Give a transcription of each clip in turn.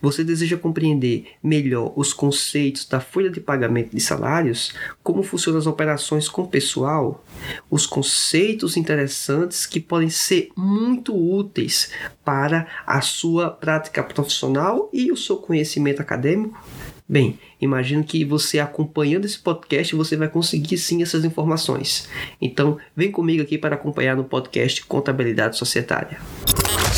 Você deseja compreender melhor os conceitos da folha de pagamento de salários, como funcionam as operações com o pessoal, os conceitos interessantes que podem ser muito úteis para a sua prática profissional e o seu conhecimento acadêmico? Bem, imagino que você acompanhando esse podcast você vai conseguir sim essas informações. Então, vem comigo aqui para acompanhar no podcast Contabilidade Societária.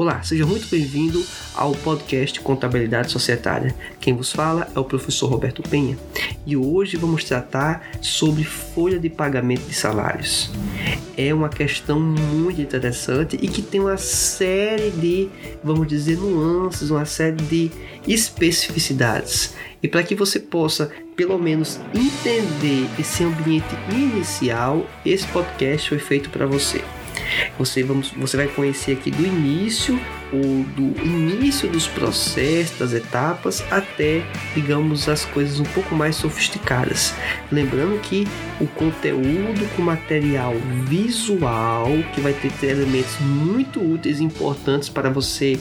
Olá, seja muito bem-vindo ao podcast Contabilidade Societária. Quem vos fala é o professor Roberto Penha e hoje vamos tratar sobre folha de pagamento de salários. É uma questão muito interessante e que tem uma série de, vamos dizer, nuances, uma série de especificidades. E para que você possa, pelo menos, entender esse ambiente inicial, esse podcast foi feito para você. Você, vamos, você vai conhecer aqui do início ou do início dos processos, das etapas, até, digamos, as coisas um pouco mais sofisticadas. Lembrando que o conteúdo com material visual, que vai ter elementos muito úteis e importantes para você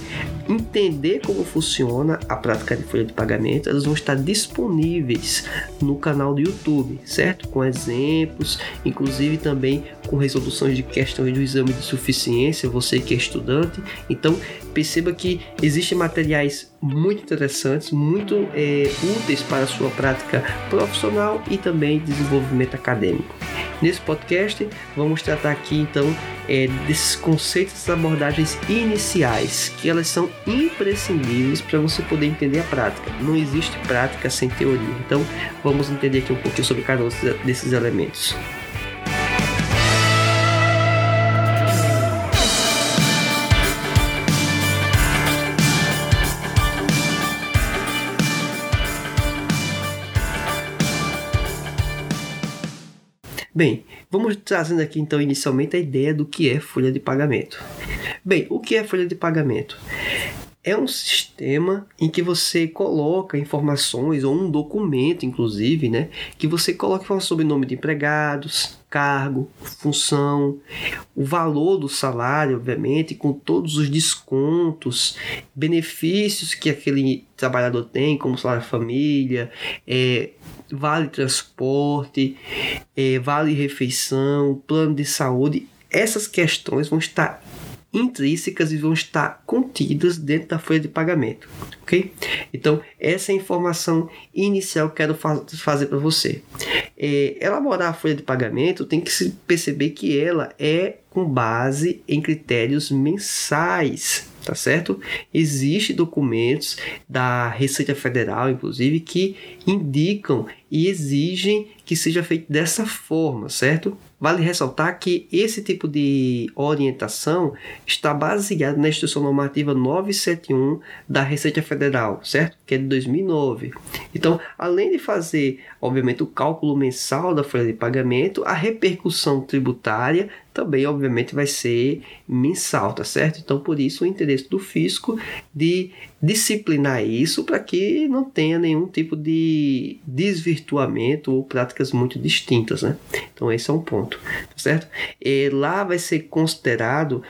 entender como funciona a prática de folha de pagamento, elas vão estar disponíveis no canal do YouTube, certo? Com exemplos, inclusive também com resoluções de questões do exame de suficiência, você que é estudante. Então, perceba que existem materiais muito interessantes, muito é, úteis para a sua prática profissional e também desenvolvimento acadêmico. Nesse podcast, vamos tratar aqui então é, desses conceitos, das abordagens iniciais, que elas são imprescindíveis para você poder entender a prática. Não existe prática sem teoria. Então, vamos entender aqui um pouquinho sobre cada um desses elementos. Bem, vamos trazendo aqui então inicialmente a ideia do que é folha de pagamento. Bem, o que é folha de pagamento? É um sistema em que você coloca informações, ou um documento, inclusive, né? Que você coloca sobre nome de empregados, cargo, função, o valor do salário, obviamente, com todos os descontos, benefícios que aquele trabalhador tem, como salário família, é, vale transporte, é, vale refeição, plano de saúde. Essas questões vão estar intrínsecas e vão estar contidas dentro da folha de pagamento, ok? Então, essa é a informação inicial que quero fa fazer para você. É, elaborar a folha de pagamento tem que se perceber que ela é com base em critérios mensais, tá certo? Existem documentos da Receita Federal, inclusive, que indicam e exigem que seja feito dessa forma, certo? Vale ressaltar que esse tipo de orientação está baseado na Instrução Normativa 971 da Receita Federal, certo? Que é de 2009. Então, além de fazer, obviamente, o cálculo mensal da folha de pagamento, a repercussão tributária também, obviamente, vai ser mensal, tá certo? Então, por isso, o interesse do fisco de disciplinar isso para que não tenha nenhum tipo de desvirtuamento ou práticas muito distintas, né? Então, esse é um ponto, tá certo? E lá vai ser considerado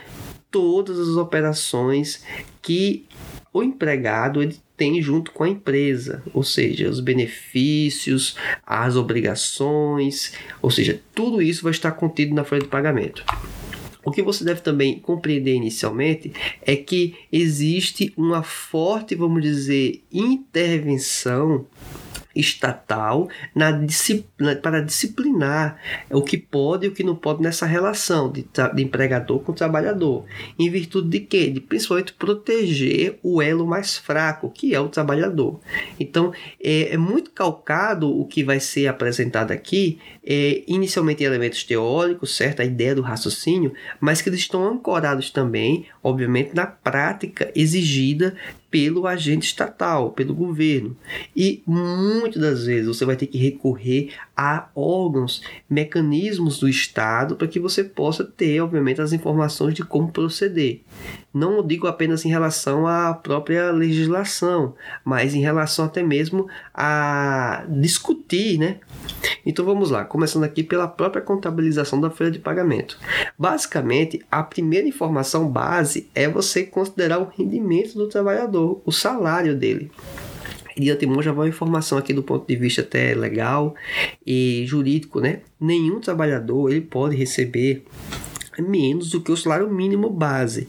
todas as operações que o empregado ele tem junto com a empresa, ou seja, os benefícios, as obrigações, ou seja, tudo isso vai estar contido na folha de pagamento. O que você deve também compreender inicialmente é que existe uma forte, vamos dizer, intervenção estatal na para disciplinar o que pode e o que não pode nessa relação de, de empregador com trabalhador. Em virtude de quê? De principalmente proteger o elo mais fraco, que é o trabalhador. Então, é, é muito calcado o que vai ser apresentado aqui, é, inicialmente em elementos teóricos, certo? A ideia do raciocínio, mas que eles estão ancorados também, obviamente, na prática exigida pelo agente estatal, pelo governo. E muitas das vezes você vai ter que recorrer a órgãos, mecanismos do Estado para que você possa ter, obviamente, as informações de como proceder. Não digo apenas em relação à própria legislação, mas em relação até mesmo a discutir, né? Então vamos lá, começando aqui pela própria contabilização da folha de pagamento. Basicamente, a primeira informação base é você considerar o rendimento do trabalhador, o salário dele de antemão já vai uma informação aqui do ponto de vista até legal e jurídico, né? Nenhum trabalhador ele pode receber menos do que o salário mínimo base.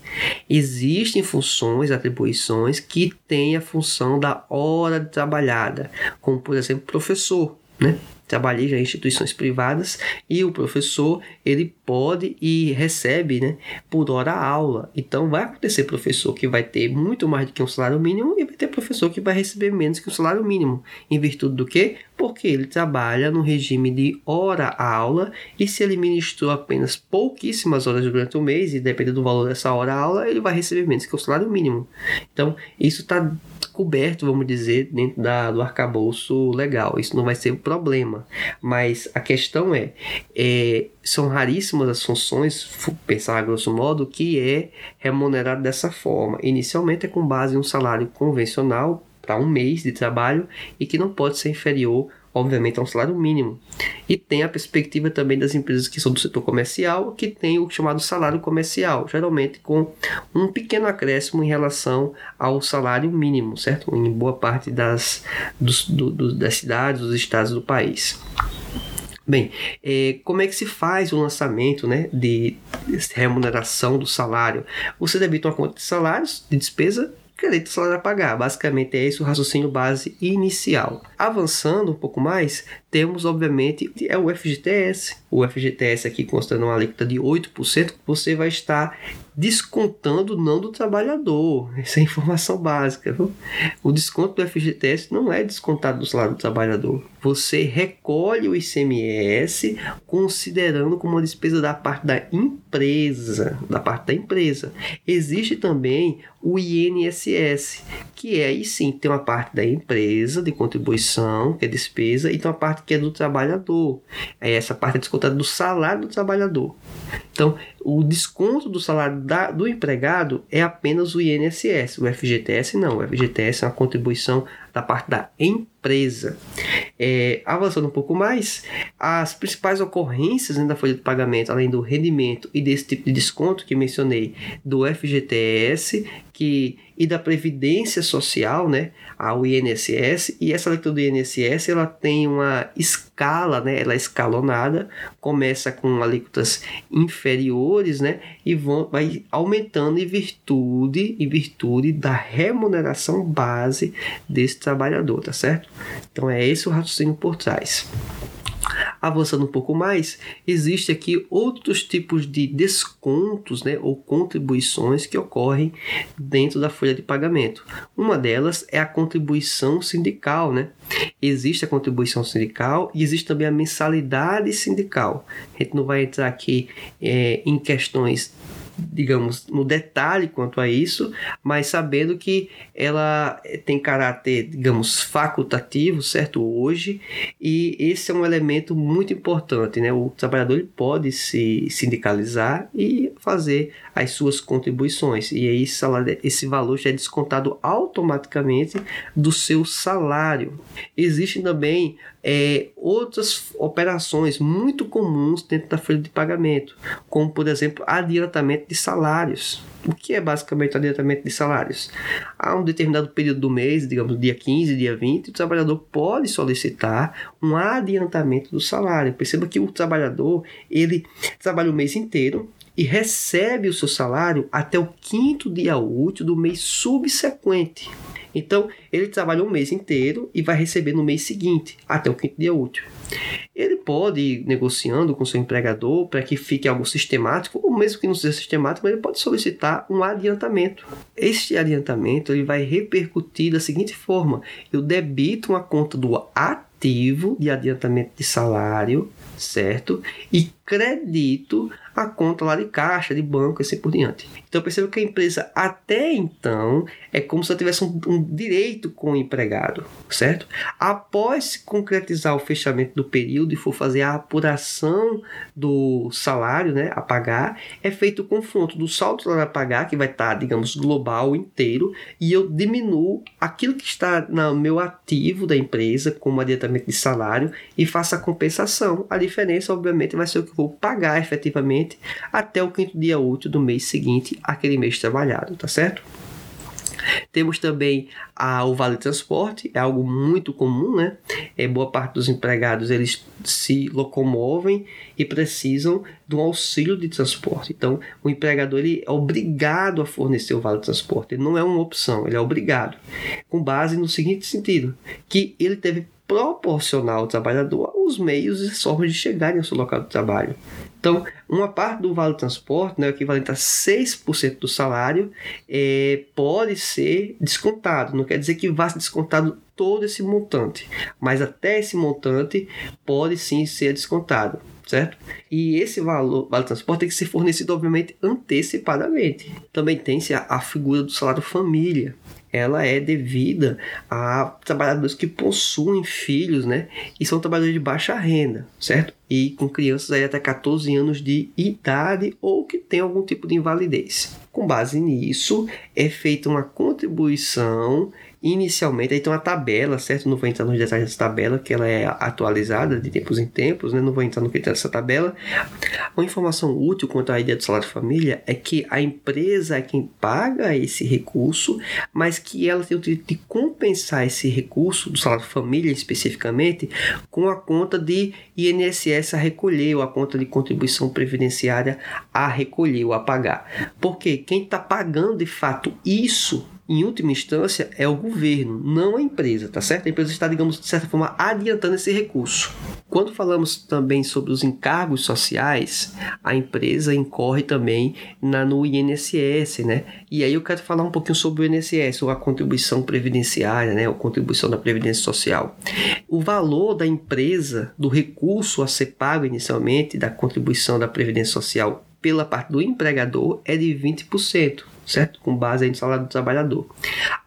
Existem funções, atribuições que têm a função da hora trabalhada, como por exemplo professor, né? Trabalhei já em instituições privadas e o professor ele pode e recebe né, por hora aula. Então vai acontecer professor que vai ter muito mais do que um salário mínimo e vai ter professor que vai receber menos que um salário mínimo. Em virtude do que? Porque ele trabalha no regime de hora-aula e se ele ministrou apenas pouquíssimas horas durante o mês e dependendo do valor dessa hora-aula, ele vai receber menos que o salário mínimo. Então isso está coberto, vamos dizer, dentro da, do arcabouço legal. Isso não vai ser um problema. Mas a questão é, é são raríssimas as funções, pensar a grosso modo, que é remunerado dessa forma. Inicialmente é com base em um salário convencional para um mês de trabalho e que não pode ser inferior obviamente é um salário mínimo. E tem a perspectiva também das empresas que são do setor comercial, que tem o chamado salário comercial, geralmente com um pequeno acréscimo em relação ao salário mínimo, certo? Em boa parte das, dos, do, do, das cidades, dos estados do país. Bem, é, como é que se faz o lançamento né, de remuneração do salário? Você debita uma conta de salários, de despesa, crédito salário a pagar. Basicamente é esse o raciocínio base inicial. Avançando um pouco mais, temos obviamente é o FGTS. O FGTS aqui constando uma alíquota de 8%, você vai estar descontando não do trabalhador. Essa é a informação básica. Viu? O desconto do FGTS não é descontado do salário do trabalhador. Você recolhe o ICMS considerando como uma despesa da parte da empresa, da parte da empresa. Existe também o INSS, que é aí sim tem uma parte da empresa de contribuição, que é despesa, e tem uma parte que é do trabalhador. Essa parte é descontada do salário do trabalhador. Então, o desconto do salário da, do empregado é apenas o INSS, o FGTS não. O FGTS é uma contribuição da parte da empresa. É, avançando um pouco mais, as principais ocorrências da folha de pagamento, além do rendimento e desse tipo de desconto que mencionei, do FGTS que, e da Previdência Social, né, ao INSS, e essa leitura do INSS ela tem uma escala, né, ela é escalonada, começa com alíquotas inferiores, né, e vão, vai aumentando em virtude, em virtude da remuneração base desse trabalhador, tá certo? Então é esse o raciocínio por trás. Avançando um pouco mais, existe aqui outros tipos de descontos né, ou contribuições que ocorrem dentro da folha de pagamento. Uma delas é a contribuição sindical. Né? Existe a contribuição sindical e existe também a mensalidade sindical. A gente não vai entrar aqui é, em questões digamos, no detalhe quanto a isso, mas sabendo que ela tem caráter, digamos, facultativo, certo? Hoje, e esse é um elemento muito importante, né? O trabalhador pode se sindicalizar e fazer as suas contribuições, e aí esse valor já é descontado automaticamente do seu salário. Existem também é, outras operações muito comuns dentro da folha de pagamento, como por exemplo adiantamento de salários. O que é basicamente adiantamento de salários? Há um determinado período do mês, digamos dia 15, dia 20, o trabalhador pode solicitar um adiantamento do salário. Perceba que o trabalhador ele trabalha o mês inteiro, e recebe o seu salário até o quinto dia útil do mês subsequente. Então, ele trabalha um mês inteiro e vai receber no mês seguinte, até o quinto dia útil. Ele pode ir negociando com seu empregador para que fique algo sistemático, ou mesmo que não seja sistemático, ele pode solicitar um adiantamento. Este adiantamento ele vai repercutir da seguinte forma: eu debito uma conta do ativo de adiantamento de salário, certo? E credito a conta lá de caixa, de banco e assim por diante. Então perceba que a empresa até então é como se ela tivesse um, um direito com o empregado, certo? Após se concretizar o fechamento do período e for fazer a apuração do salário né, a pagar, é feito o confronto do saldo a pagar, que vai estar, digamos, global inteiro, e eu diminuo aquilo que está no meu ativo da empresa, como adiantamento de salário, e faço a compensação. A diferença, obviamente, vai ser o que eu vou pagar efetivamente até o quinto dia útil do mês seguinte àquele mês trabalhado, tá certo? Temos também a, o vale transporte, é algo muito comum, né? É, boa parte dos empregados eles se locomovem e precisam de um auxílio de transporte. Então, o empregador ele é obrigado a fornecer o vale transporte, ele não é uma opção, ele é obrigado, com base no seguinte sentido, que ele teve proporcionar ao trabalhador os meios e formas de chegarem ao seu local de trabalho. Então, uma parte do vale transporte, né, equivalente a 6% do salário, é, pode ser descontado. Não quer dizer que vá ser descontado todo esse montante, mas até esse montante pode sim ser descontado certo? E esse valor, vale transporte tem que ser fornecido, obviamente, antecipadamente. Também tem-se a, a, figura do salário família, ela é devida a trabalhadores que possuem filhos, né? E são trabalhadores de baixa renda, certo? E com crianças aí até 14 anos de idade ou que tem algum tipo de invalidez. Com base nisso, é feita uma contribuição Inicialmente, aí tem uma tabela, certo? Não vou entrar nos detalhes dessa tabela, que ela é atualizada de tempos em tempos, né? Não vou entrar no que dessa tabela. Uma informação útil quanto à ideia do salário de família é que a empresa é quem paga esse recurso, mas que ela tem o direito de compensar esse recurso do salário de família especificamente com a conta de INSS a recolher ou a conta de contribuição previdenciária a recolher ou a pagar. Porque quem está pagando de fato isso em última instância, é o governo, não a empresa, tá certo? A empresa está, digamos, de certa forma, adiantando esse recurso. Quando falamos também sobre os encargos sociais, a empresa incorre também na, no INSS, né? E aí eu quero falar um pouquinho sobre o INSS, ou a contribuição previdenciária, né? Ou contribuição da Previdência Social. O valor da empresa, do recurso a ser pago inicialmente, da contribuição da Previdência Social pela parte do empregador, é de 20% certo? Com base no salário do trabalhador.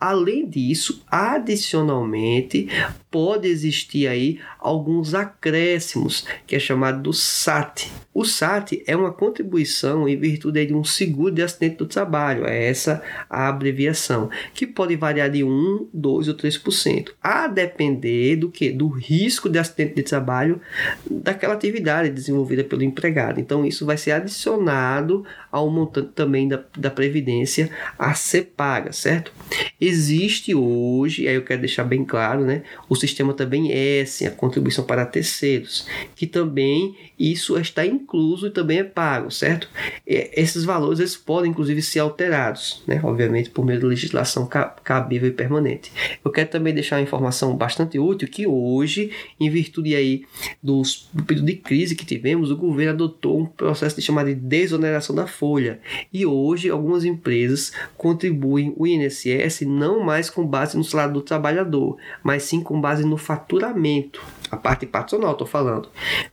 Além disso, adicionalmente, pode existir aí alguns acréscimos, que é chamado do SAT. O SAT é uma contribuição em virtude de um seguro de acidente do trabalho, é essa a abreviação, que pode variar de 1, 2 ou 3%, a depender do que? Do risco de acidente de trabalho daquela atividade desenvolvida pelo empregado. Então, isso vai ser adicionado ao montante também da, da previdência a ser paga, certo? Existe hoje, aí eu quero deixar bem claro, né? O sistema também S, a contribuição para terceiros, que também isso está incluso e também é pago, certo? E esses valores eles podem inclusive ser alterados, né? Obviamente por meio da legislação cabível e permanente. Eu quero também deixar uma informação bastante útil que hoje, em virtude aí dos, do período de crise que tivemos, o governo adotou um processo de chamado de desoneração da folha. E hoje algumas empresas contribuem o INSS não mais com base no salário do trabalhador, mas sim com base no faturamento, a parte patronal, estou falando.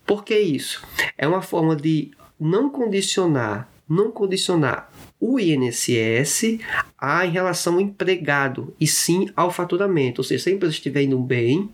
Por que isso? É uma forma de não condicionar, não condicionar o INSS a em relação ao empregado e sim ao faturamento. Ou seja, se a empresa estiver indo bem,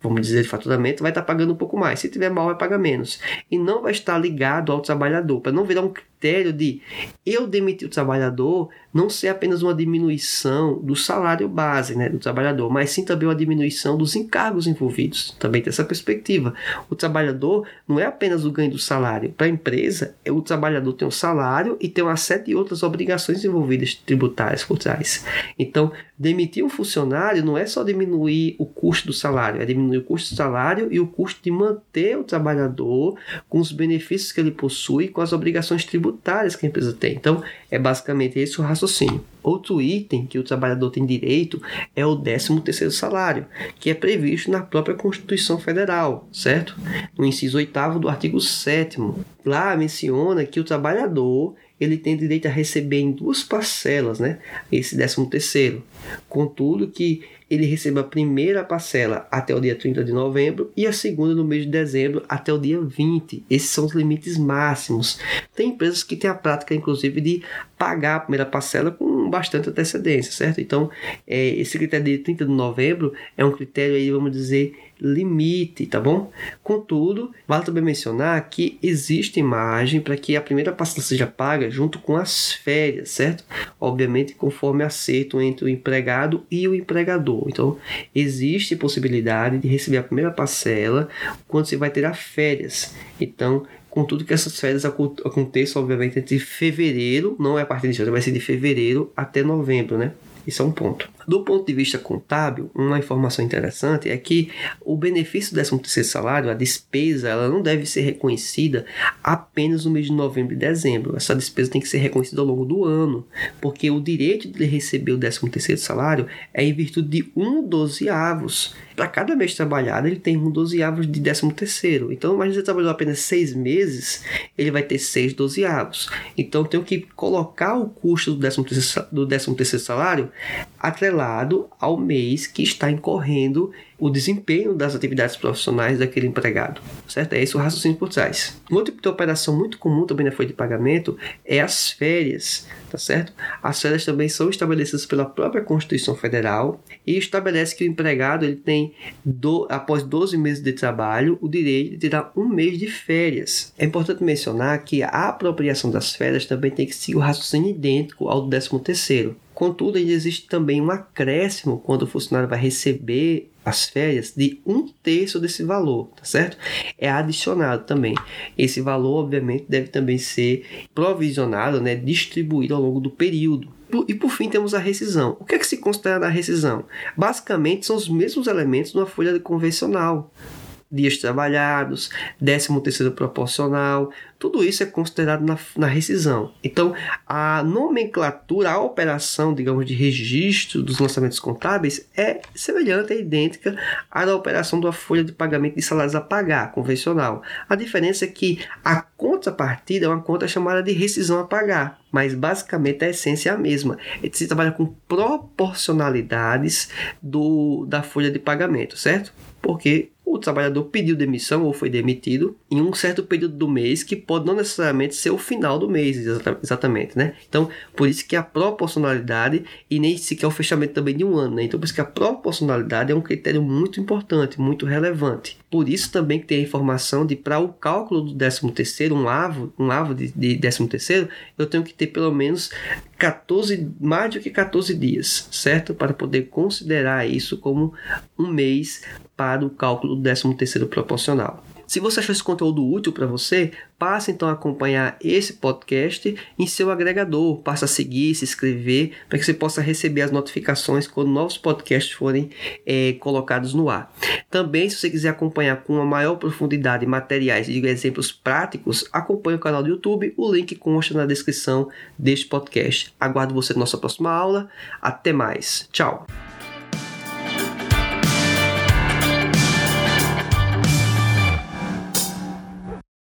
vamos dizer, de faturamento, vai estar pagando um pouco mais. Se tiver mal, vai pagar menos. E não vai estar ligado ao trabalhador, para não virar um critério de eu demitir o trabalhador não ser apenas uma diminuição do salário base né, do trabalhador, mas sim também uma diminuição dos encargos envolvidos. Também tem essa perspectiva. O trabalhador não é apenas o ganho do salário. Para a empresa, o trabalhador tem um salário e tem uma série de outras obrigações envolvidas tributárias por trás. Então, demitir um funcionário não é só diminuir o custo do salário, é diminuir o custo do salário e o custo de manter o trabalhador com os benefícios que ele possui, com as obrigações tributárias tributárias que a empresa tem. Então, é basicamente esse o raciocínio. Outro item que o trabalhador tem direito é o 13º salário, que é previsto na própria Constituição Federal, certo? No inciso 8 do artigo 7 Lá menciona que o trabalhador ele tem direito a receber em duas parcelas, né? Esse 13 terceiro. Contudo que ele receba a primeira parcela até o dia 30 de novembro e a segunda no mês de dezembro até o dia 20. Esses são os limites máximos. Tem empresas que têm a prática, inclusive, de pagar a primeira parcela com bastante antecedência, certo? Então, é, esse critério de 30 de novembro é um critério aí, vamos dizer, limite, tá bom? Contudo, vale também mencionar que existe margem para que a primeira parcela seja paga junto com as férias, certo? Obviamente, conforme acerto entre o empregado e o empregador. Então, existe possibilidade de receber a primeira parcela quando você vai ter as férias. Então, Contudo que essas férias aconteçam, obviamente, entre fevereiro, não é a partir de janeiro, vai ser de fevereiro até novembro, né? Isso é um ponto. Do ponto de vista contábil, uma informação interessante é que o benefício do 13 salário, a despesa, ela não deve ser reconhecida apenas no mês de novembro e dezembro. Essa despesa tem que ser reconhecida ao longo do ano, porque o direito de receber o 13 salário é em virtude de um dozeavos. Para cada mês trabalhado, ele tem um dozeavos de 13 terceiro. Então, imagine você trabalhou apenas seis meses, ele vai ter seis dozeavos. Então, tenho que colocar o custo do 13 do 13 salário atrelado ao mês que está incorrendo o desempenho das atividades profissionais daquele empregado, certo? É esse o raciocínio por trás. Um outro tipo de operação muito comum também na folha de pagamento é as férias, tá certo? As férias também são estabelecidas pela própria Constituição Federal e estabelece que o empregado ele tem, do, após 12 meses de trabalho, o direito de tirar um mês de férias. É importante mencionar que a apropriação das férias também tem que seguir o raciocínio idêntico ao do 13 terceiro. Contudo, existe também um acréscimo quando o funcionário vai receber as férias de um terço desse valor, tá certo? É adicionado também. Esse valor, obviamente, deve também ser provisionado, né, distribuído ao longo do período. E por fim temos a rescisão. O que é que se considera na rescisão? Basicamente são os mesmos elementos de uma folha convencional dias trabalhados, 13 terceiro proporcional, tudo isso é considerado na, na rescisão. Então, a nomenclatura, a operação, digamos, de registro dos lançamentos contábeis é semelhante, é idêntica à da operação da folha de pagamento de salários a pagar, convencional. A diferença é que a contrapartida é uma conta chamada de rescisão a pagar, mas basicamente a essência é a mesma. Se trabalha com proporcionalidades do, da folha de pagamento, certo? Porque o trabalhador pediu demissão ou foi demitido em um certo período do mês que pode não necessariamente ser o final do mês, exatamente, né? Então, por isso que a proporcionalidade e nem sequer o fechamento também de um ano, né? Então, por isso que a proporcionalidade é um critério muito importante, muito relevante. Por isso também que tem a informação de para o cálculo do 13 terceiro, um avo, um avo de, de 13 terceiro, eu tenho que ter pelo menos 14, mais do que 14 dias, certo? Para poder considerar isso como um mês para o cálculo do 13 terceiro proporcional. Se você achou esse conteúdo útil para você, passe então a acompanhar esse podcast em seu agregador, passe a seguir, se inscrever, para que você possa receber as notificações quando novos podcasts forem é, colocados no ar. Também, se você quiser acompanhar com uma maior profundidade materiais e exemplos práticos, acompanhe o canal do YouTube, o link consta na descrição deste podcast. Aguardo você na nossa próxima aula. Até mais. Tchau.